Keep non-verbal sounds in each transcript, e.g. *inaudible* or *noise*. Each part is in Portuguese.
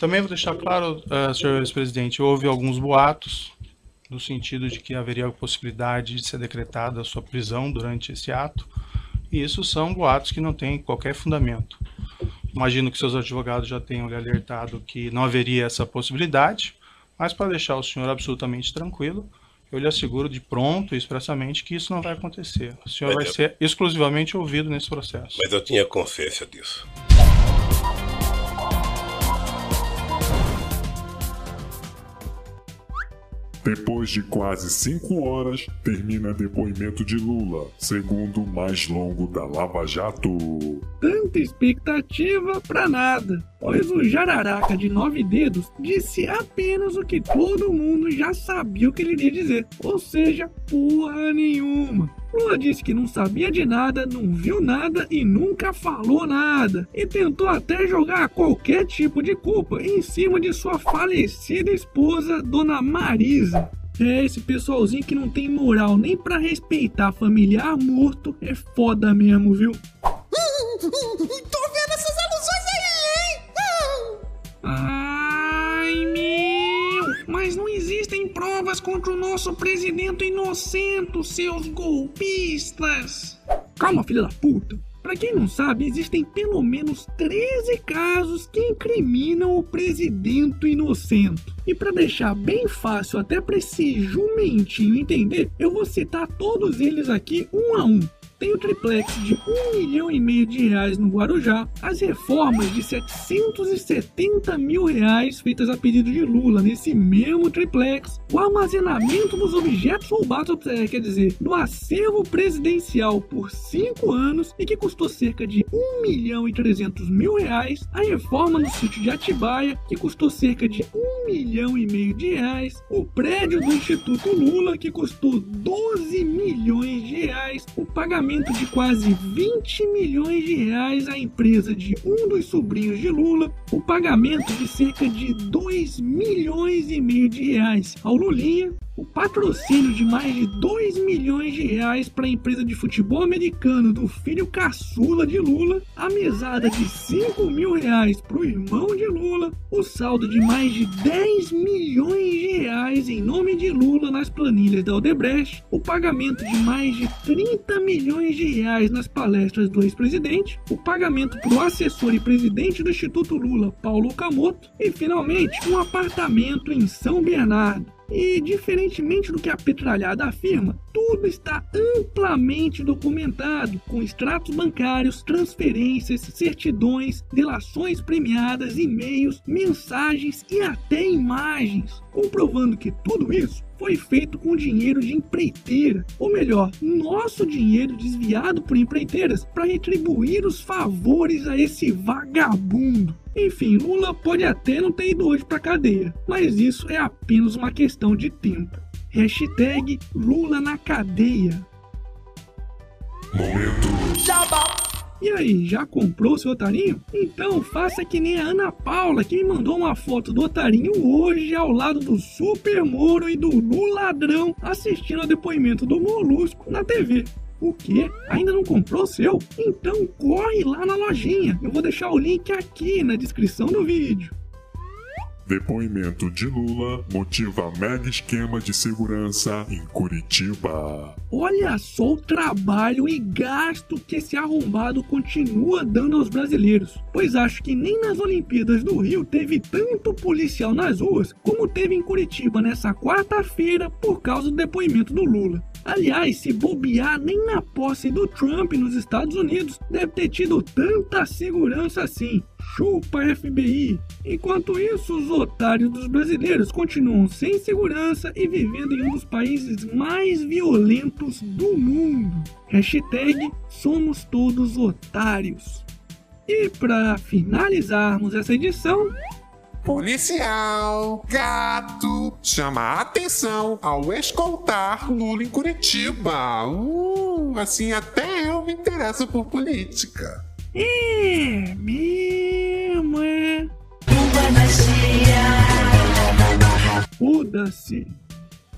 Também vou deixar claro, uh, senhor ex-presidente, houve alguns boatos no sentido de que haveria a possibilidade de ser decretada a sua prisão durante esse ato, e isso são boatos que não têm qualquer fundamento. Imagino que seus advogados já tenham lhe alertado que não haveria essa possibilidade, mas para deixar o senhor absolutamente tranquilo, eu lhe asseguro de pronto e expressamente que isso não vai acontecer. O senhor mas vai eu... ser exclusivamente ouvido nesse processo. Mas eu tinha consciência disso. Depois de quase cinco horas, termina depoimento de Lula, segundo mais longo da Lava Jato. Tanta expectativa pra nada, pois o jararaca de nove dedos disse apenas o que todo mundo já sabia o que ele iria dizer, ou seja, porra nenhuma. Lula disse que não sabia de nada, não viu nada e nunca falou nada. E tentou até jogar qualquer tipo de culpa em cima de sua falecida esposa, Dona Marisa. É, esse pessoalzinho que não tem moral nem para respeitar familiar morto é foda mesmo, viu? *laughs* existem provas contra o nosso presidente inocente, seus golpistas! Calma, filha da puta! Para quem não sabe, existem pelo menos 13 casos que incriminam o presidente inocente. E para deixar bem fácil até para esse jumentinho entender, eu vou citar todos eles aqui um a um tem o triplex de um milhão e meio de reais no Guarujá, as reformas de 770 mil reais feitas a pedido de Lula nesse mesmo triplex, o armazenamento dos objetos roubados, é, quer dizer, do acervo presidencial por cinco anos e que custou cerca de 1 milhão e 300 mil reais, a reforma no sítio de Atibaia, que custou cerca de 1 milhão e meio de reais, o prédio do Instituto Lula, que custou 12 milhões de reais, o pagamento pagamento de quase 20 milhões de reais à empresa de um dos sobrinhos de Lula, o pagamento de cerca de 2 milhões e meio de reais ao Lulinha patrocínio de mais de 2 milhões de reais para a empresa de futebol americano do filho caçula de Lula, a mesada de 5 mil reais para o irmão de Lula, o saldo de mais de 10 milhões de reais em nome de Lula nas planilhas da Odebrecht, o pagamento de mais de 30 milhões de reais nas palestras do ex-presidente, o pagamento para o assessor e presidente do Instituto Lula, Paulo Camoto, e finalmente um apartamento em São Bernardo. E, diferentemente do que a petralhada afirma, tudo está amplamente documentado, com extratos bancários, transferências, certidões, delações premiadas, e-mails, mensagens e até imagens, comprovando que tudo isso foi feito com dinheiro de empreiteira, ou melhor, nosso dinheiro desviado por empreiteiras para retribuir os favores a esse vagabundo. Enfim, Lula pode até não ter ido hoje para cadeia, mas isso é apenas uma questão de tempo. Hashtag Lula na cadeia. Momento. E aí, já comprou seu otarinho? Então faça que nem a Ana Paula, que me mandou uma foto do otarinho hoje ao lado do Super Moro e do Lula Ladrão assistindo ao depoimento do Molusco na TV. O quê? Ainda não comprou o seu? Então corre lá na lojinha. Eu vou deixar o link aqui na descrição do vídeo. Depoimento de Lula motiva mega esquema de segurança em Curitiba. Olha só o trabalho e gasto que esse arrombado continua dando aos brasileiros. Pois acho que nem nas Olimpíadas do Rio teve tanto policial nas ruas como teve em Curitiba nessa quarta-feira por causa do depoimento do Lula. Aliás, se bobear, nem na posse do Trump nos Estados Unidos deve ter tido tanta segurança assim. Chupa FBI! Enquanto isso, os otários dos brasileiros continuam sem segurança e vivendo em um dos países mais violentos do mundo. Hashtag somos todos otários. E para finalizarmos essa edição, Policial, gato, chama a atenção ao escoltar Lula em Curitiba. Uh, assim até eu me interesso por política. É mesmo, é. Foda-se.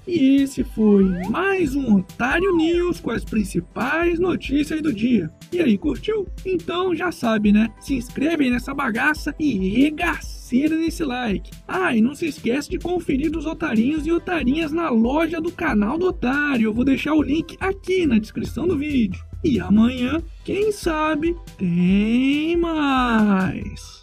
E esse foi mais um Otário News com as principais notícias do dia. E aí, curtiu? Então já sabe, né? Se inscreve nessa bagaça e regaceira nesse like. Ah, e não se esquece de conferir dos otarinhos e otarinhas na loja do canal do Otário. Eu vou deixar o link aqui na descrição do vídeo. E amanhã, quem sabe, tem mais.